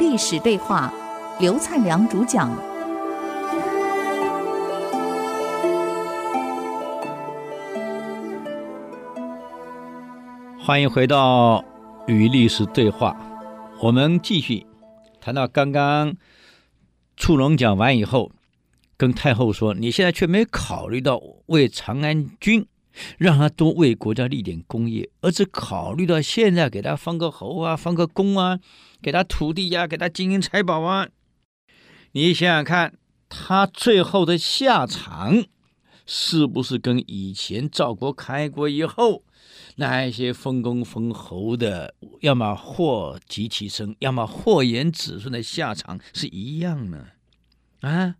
历史对话，刘灿良主讲。欢迎回到与历史对话，我们继续谈到刚刚触龙讲完以后，跟太后说：“你现在却没考虑到为长安君。”让他多为国家立点功业，而只考虑到现在给他封个侯啊，封个公啊，给他土地呀、给他金银财宝啊。你想想看，他最后的下场是不是跟以前赵国开国以后那一些封公封侯的，要么祸及其身，要么祸延子孙的下场是一样呢？啊？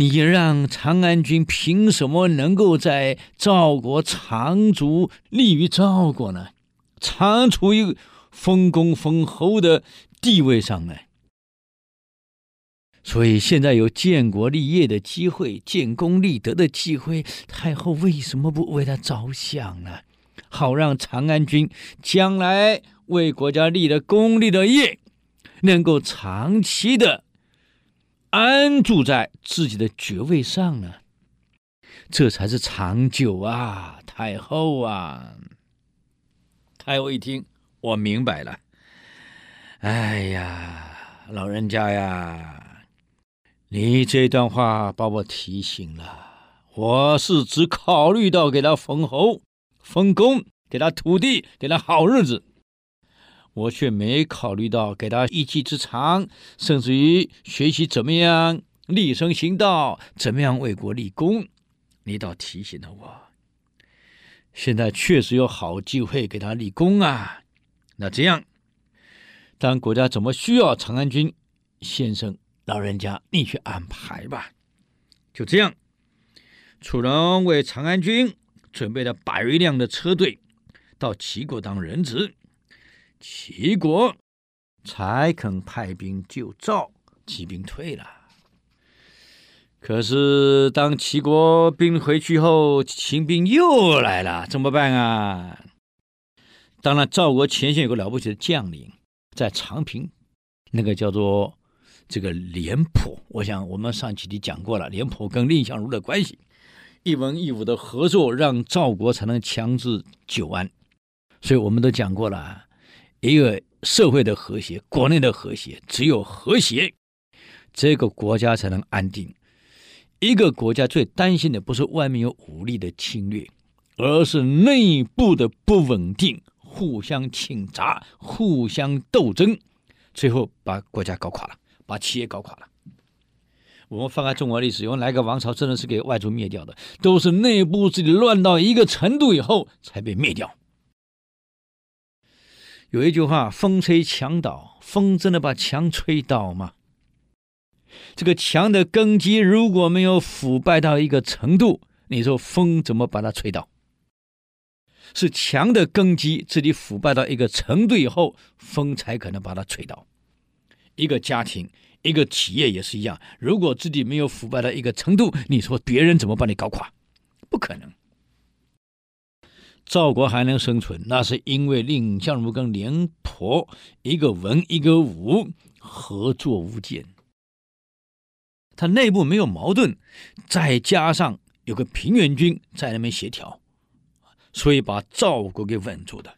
你让长安君凭什么能够在赵国长足立于赵国呢？长处于封公封侯的地位上呢？所以现在有建国立业的机会，建功立德的机会，太后为什么不为他着想呢？好让长安君将来为国家立了功立了业，能够长期的。安住在自己的爵位上呢，这才是长久啊！太后啊！太后一听，我明白了。哎呀，老人家呀，你这段话把我提醒了。我是只考虑到给他封侯、封公，给他土地，给他好日子。我却没考虑到给他一技之长，甚至于学习怎么样立身行道，怎么样为国立功。你倒提醒了我，现在确实有好机会给他立功啊！那这样，当国家怎么需要长安君先生老人家，你去安排吧。就这样，楚人为长安君准备了百余辆的车队，到齐国当人质。齐国才肯派兵救赵，齐兵退了。可是当齐国兵回去后，秦兵又来了，怎么办啊？当然，赵国前线有个了不起的将领，在长平，那个叫做这个廉颇。我想我们上期里讲过了，廉颇跟蔺相如的关系，一文一武的合作，让赵国才能强制久安。所以我们都讲过了。一个社会的和谐，国内的和谐，只有和谐，这个国家才能安定。一个国家最担心的不是外面有武力的侵略，而是内部的不稳定，互相倾轧，互相斗争，最后把国家搞垮了，把企业搞垮了。我们翻开中国历史，有哪个王朝真的是给外族灭掉的？都是内部自己乱到一个程度以后才被灭掉。有一句话：“风吹墙倒，风真的把墙吹倒吗？”这个墙的根基如果没有腐败到一个程度，你说风怎么把它吹倒？是墙的根基自己腐败到一个程度以后，风才可能把它吹倒。一个家庭、一个企业也是一样，如果自己没有腐败到一个程度，你说别人怎么把你搞垮？不可能。赵国还能生存，那是因为蔺相如跟廉颇一个文一个武，合作无间。他内部没有矛盾，再加上有个平原君在那边协调，所以把赵国给稳住的。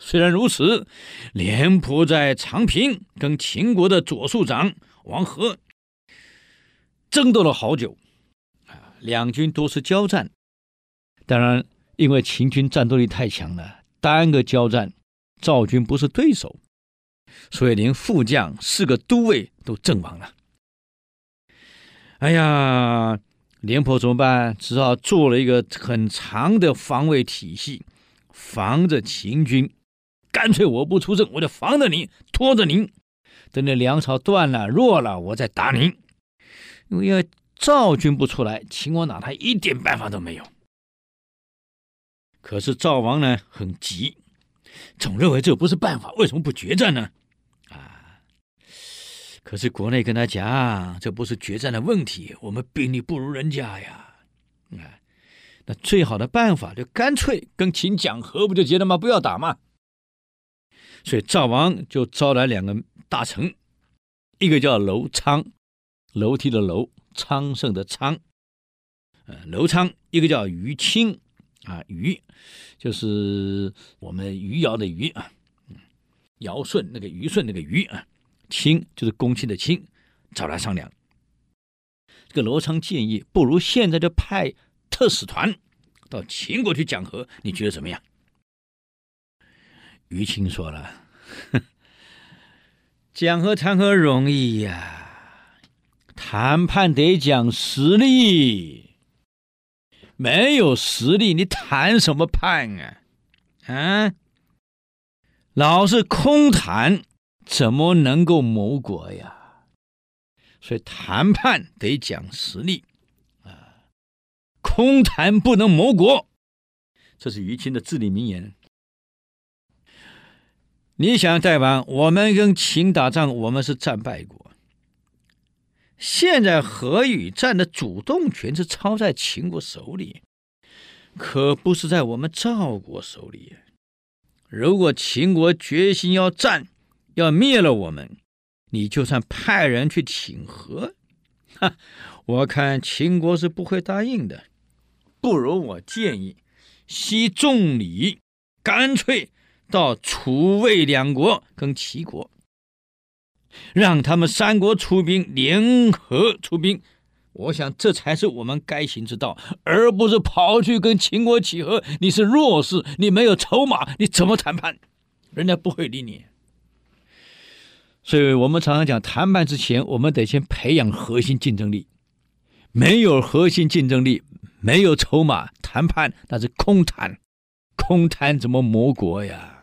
虽然如此，廉颇在长平跟秦国的左庶长王和争斗了好久，啊，两军多次交战，当然。因为秦军战斗力太强了，单个交战，赵军不是对手，所以连副将四个都尉都阵亡了。哎呀，廉颇怎么办？只好做了一个很长的防卫体系，防着秦军。干脆我不出阵，我就防着你，拖着您，等那粮草断了、弱了，我再打您。因为赵军不出来，秦王拿他一点办法都没有。可是赵王呢，很急，总认为这不是办法，为什么不决战呢？啊！可是国内跟他讲，这不是决战的问题，我们兵力不如人家呀。啊，那最好的办法就干脆跟秦讲和，不就结了吗？不要打吗？所以赵王就招来两个大臣，一个叫楼昌，楼梯的楼，昌盛的昌，呃，楼昌；一个叫于钦，啊，于就是我们余姚的余啊，尧舜那个虞舜那个余啊，卿就是公卿的卿，找来商量。这个罗昌建议，不如现在就派特使团到秦国去讲和，你觉得怎么样？于钦说了：“讲和谈何容易呀？谈判得讲实力，没有实力，你谈什么判啊？啊，老是空谈，怎么能够谋国呀？所以谈判得讲实力啊，空谈不能谋国，这是于谦的至理名言。”你想，大王，我们跟秦打仗，我们是战败国。现在和与战的主动权是操在秦国手里，可不是在我们赵国手里。如果秦国决心要战，要灭了我们，你就算派人去请和，哈，我看秦国是不会答应的。不如我建议，惜重礼，干脆。到楚魏两国跟齐国，让他们三国出兵联合出兵，我想这才是我们该行之道，而不是跑去跟秦国起和。你是弱势，你没有筹码，你怎么谈判？人家不会理你。所以我们常常讲，谈判之前，我们得先培养核心竞争力。没有核心竞争力，没有筹码，谈判那是空谈，空谈怎么谋国呀？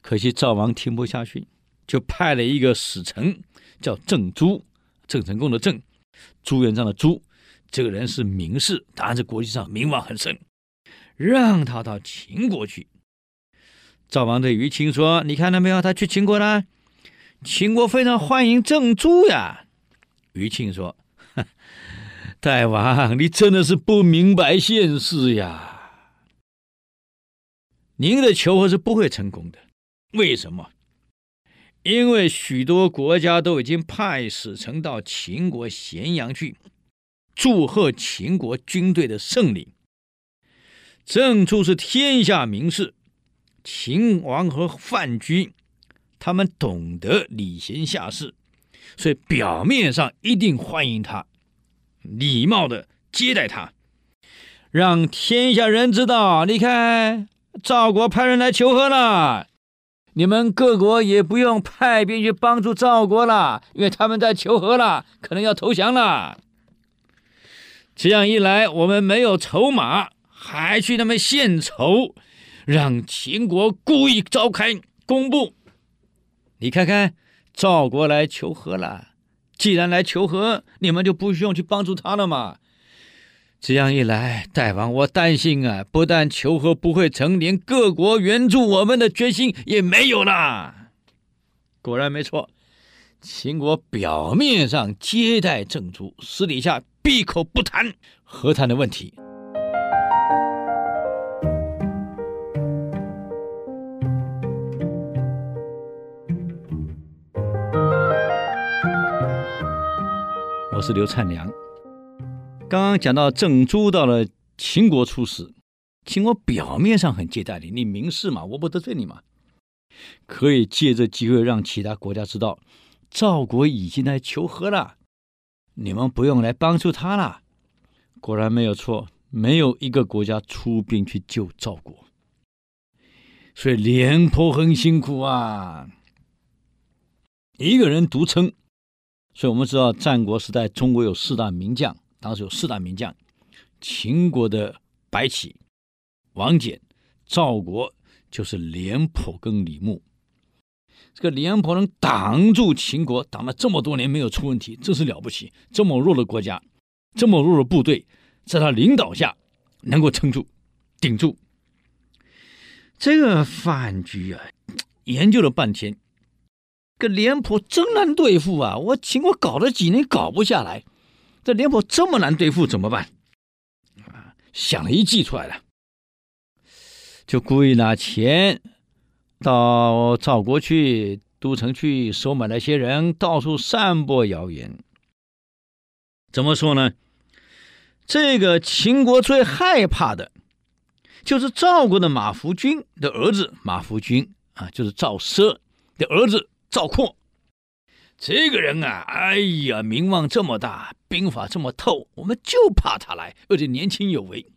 可惜赵王听不下去，就派了一个使臣，叫郑朱，郑成功的郑，朱元璋的朱，这个人是名士，当然在国际上名望很深，让他到秦国去。赵王对于钦说：“你看到没有？他去秦国了，秦国非常欢迎郑朱呀。”于庆说：“大王，你真的是不明白现实呀，您的求和是不会成功的。”为什么？因为许多国家都已经派使臣到秦国咸阳去祝贺秦国军队的胜利。正处是天下名士，秦王和范雎他们懂得礼贤下士，所以表面上一定欢迎他，礼貌的接待他，让天下人知道，你看赵国派人来求和了。你们各国也不用派兵去帮助赵国了，因为他们在求和了，可能要投降了。这样一来，我们没有筹码，还去那边献丑，让秦国故意召开公布。你看看，赵国来求和了，既然来求和，你们就不需要去帮助他了嘛。这样一来，大王，我担心啊，不但求和不会成，连各国援助我们的决心也没有了。果然没错，秦国表面上接待郑朱，私底下闭口不谈和谈的问题。我是刘灿良。刚刚讲到郑朱到了秦国出使，秦国表面上很接待你，你名士嘛，我不得罪你嘛，可以借这机会让其他国家知道，赵国已经来求和了，你们不用来帮助他了。果然没有错，没有一个国家出兵去救赵国，所以廉颇很辛苦啊，一个人独撑。所以我们知道，战国时代中国有四大名将。当时有四大名将：秦国的白起、王翦；赵国就是廉颇跟李牧。这个廉颇能挡住秦国，挡了这么多年没有出问题，真是了不起。这么弱的国家，这么弱的部队，在他领导下能够撑住、顶住。这个饭局啊，研究了半天，这个廉颇真难对付啊！我秦国搞了几年，搞不下来。这廉颇这么难对付怎么办？啊，想了一计出来了，就故意拿钱到赵国去，都城去收买那些人，到处散播谣言。怎么说呢？这个秦国最害怕的，就是赵国的马服君的儿子马服君啊，就是赵奢的儿子赵括。这个人啊，哎呀，名望这么大，兵法这么透，我们就怕他来，而且年轻有为。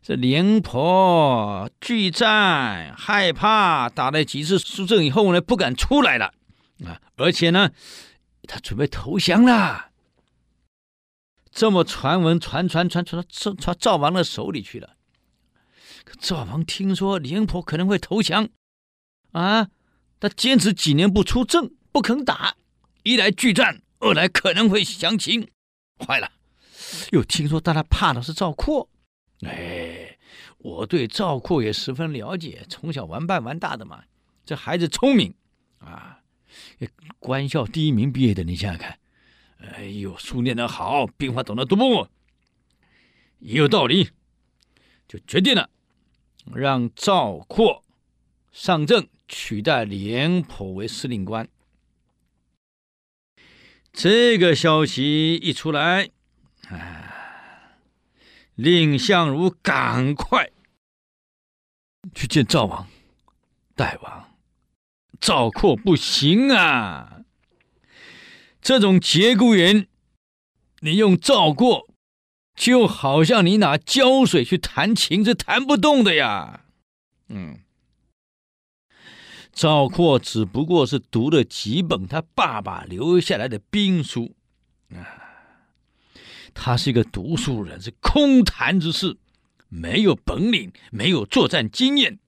这廉颇惧战，害怕打了几次输阵以后呢，不敢出来了啊！而且呢，他准备投降了。这么传闻传传传传到赵赵王的手里去了。赵王听说廉颇可能会投降，啊，他坚持几年不出阵，不肯打。一来拒战，二来可能会降秦，坏了！又听说大家怕的是赵括，哎，我对赵括也十分了解，从小玩伴玩大的嘛。这孩子聪明啊，官校第一名毕业的，你想想看，哎呦，书念得好，兵法懂得多，也有道理，就决定了让赵括上阵，取代廉颇为司令官。这个消息一出来，啊，蔺相如赶快去见赵王。大王，赵括不行啊！这种节骨眼，你用赵括，就好像你拿胶水去弹琴，是弹不动的呀。嗯。赵括只不过是读了几本他爸爸留下来的兵书，啊，他是一个读书人，是空谈之士，没有本领，没有作战经验，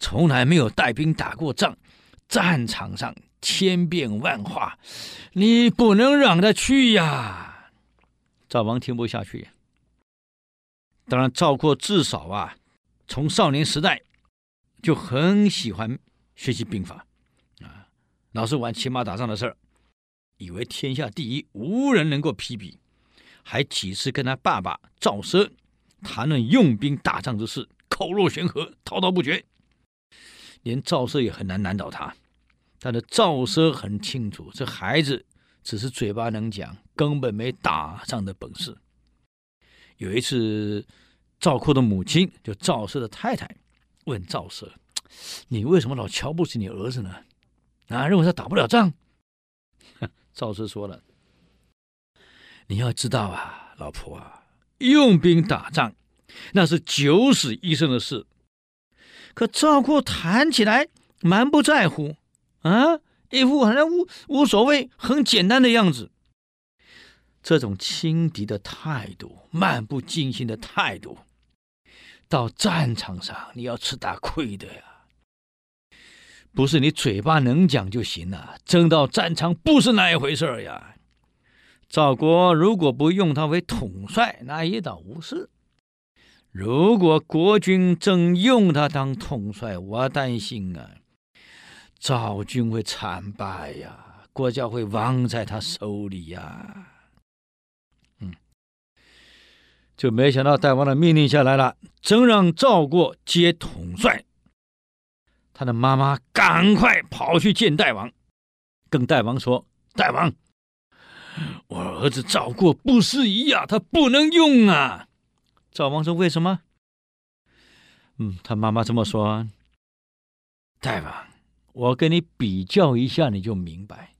从来没有带兵打过仗，战场上千变万化，你不能让他去呀！赵王听不下去。当然，赵括至少啊，从少年时代就很喜欢。学习兵法，啊，老是玩骑马打仗的事儿，以为天下第一，无人能够匹敌，还几次跟他爸爸赵奢谈论用兵打仗之事，口若悬河，滔滔不绝，连赵奢也很难难倒他。但是赵奢很清楚，这孩子只是嘴巴能讲，根本没打仗的本事。有一次，赵括的母亲就赵奢的太太问赵奢。你为什么老瞧不起你儿子呢？啊，认为他打不了仗？赵奢说了：“你要知道啊，老婆啊，用兵打仗那是九死一生的事。可赵括谈起来蛮不在乎啊，一副好像无无所谓、很简单的样子。这种轻敌的态度、漫不经心的态度，到战场上你要吃大亏的呀。”不是你嘴巴能讲就行了，真到战场不是那一回事呀。赵国如果不用他为统帅，那也倒无事；如果国君真用他当统帅，我担心啊，赵军会惨败呀，国家会亡在他手里呀。嗯，就没想到大王的命令下来了，真让赵国接统帅。他的妈妈赶快跑去见大王，跟大王说：“大王，我儿子赵过不适宜啊，他不能用啊。”赵王说：“为什么？”嗯，他妈妈这么说：“大王，我跟你比较一下，你就明白。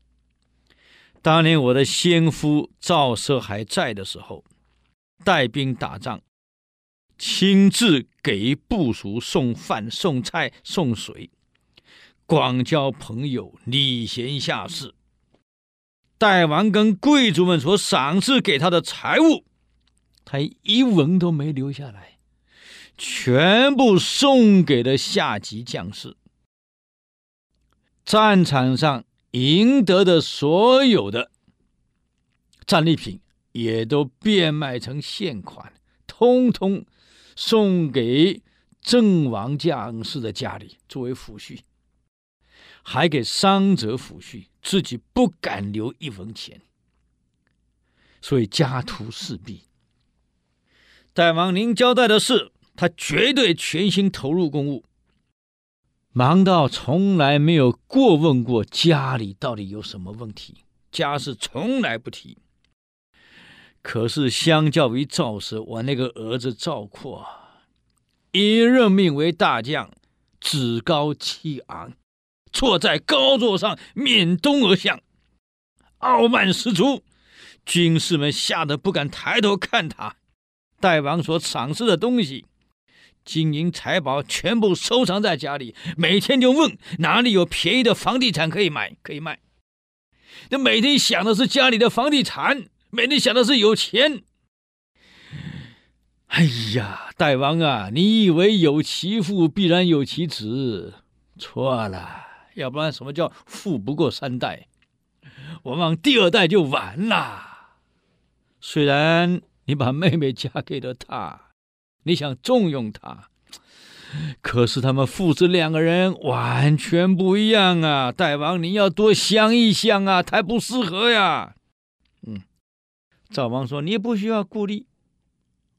当年我的先夫赵奢还在的时候，带兵打仗。”亲自给部属送饭、送菜、送水，广交朋友，礼贤下士。大王跟贵族们所赏赐给他的财物，他一文都没留下来，全部送给了下级将士。战场上赢得的所有的战利品，也都变卖成现款，通通。送给阵亡将士的家里作为抚恤，还给伤者抚恤，自己不敢留一文钱，所以家徒四壁。大王您交代的事，他绝对全心投入公务，忙到从来没有过问过家里到底有什么问题，家事从来不提。可是相较于赵奢，我那个儿子赵括，一任命为大将，趾高气昂，坐在高座上面东而向，傲慢十足，军士们吓得不敢抬头看他。代王所赏赐的东西，金银财宝全部收藏在家里，每天就问哪里有便宜的房地产可以买可以卖。那每天想的是家里的房地产。每天想的是有钱。哎呀，大王啊，你以为有其父必然有其子？错了，要不然什么叫富不过三代？往往第二代就完了。虽然你把妹妹嫁给了他，你想重用他，可是他们父子两个人完全不一样啊！大王，你要多想一想啊，太不适合呀。赵王说：“你不需要顾虑，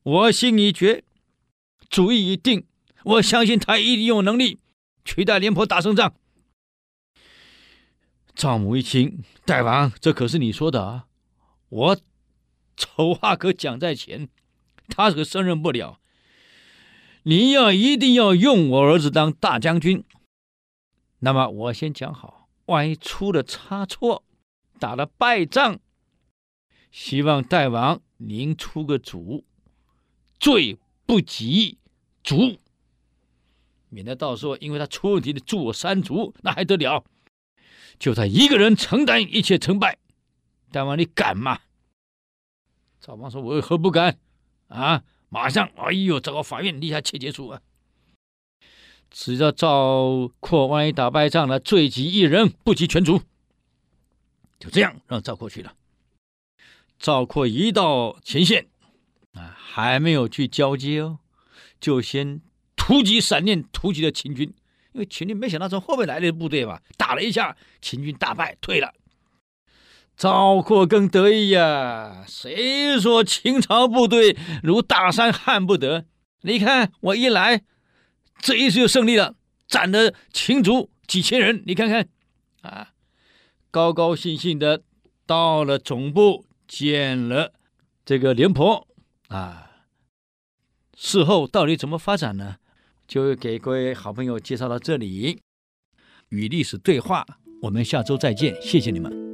我心已决，主意已定。我相信他一定有能力取代廉颇打胜仗。”赵母一听，大王，这可是你说的啊！我丑话可讲在前，他可胜任不了。你要一定要用我儿子当大将军，那么我先讲好，万一出了差错，打了败仗。希望大王您出个主，罪不及诛，免得到时候因为他出问题的诛我三族，那还得了？就他一个人承担一切成败，大王你敢吗？赵王说：“我有何不敢？啊，马上，哎呦，找个法院立下切结书啊！只要赵括万一打败仗了，罪及一人，不及全族。就这样，让赵括去了。”赵括一到前线，啊，还没有去交接哦，就先突击闪电突击了秦军，因为秦军没想到从后面来的部队嘛，打了一下，秦军大败退了。赵括更得意呀，谁说秦朝部队如大山撼不得？你看我一来，这一次就胜利了，斩了秦族几千人，你看看，啊，高高兴兴的到了总部。见了这个廉颇啊，事后到底怎么发展呢？就给各位好朋友介绍到这里。与历史对话，我们下周再见，谢谢你们。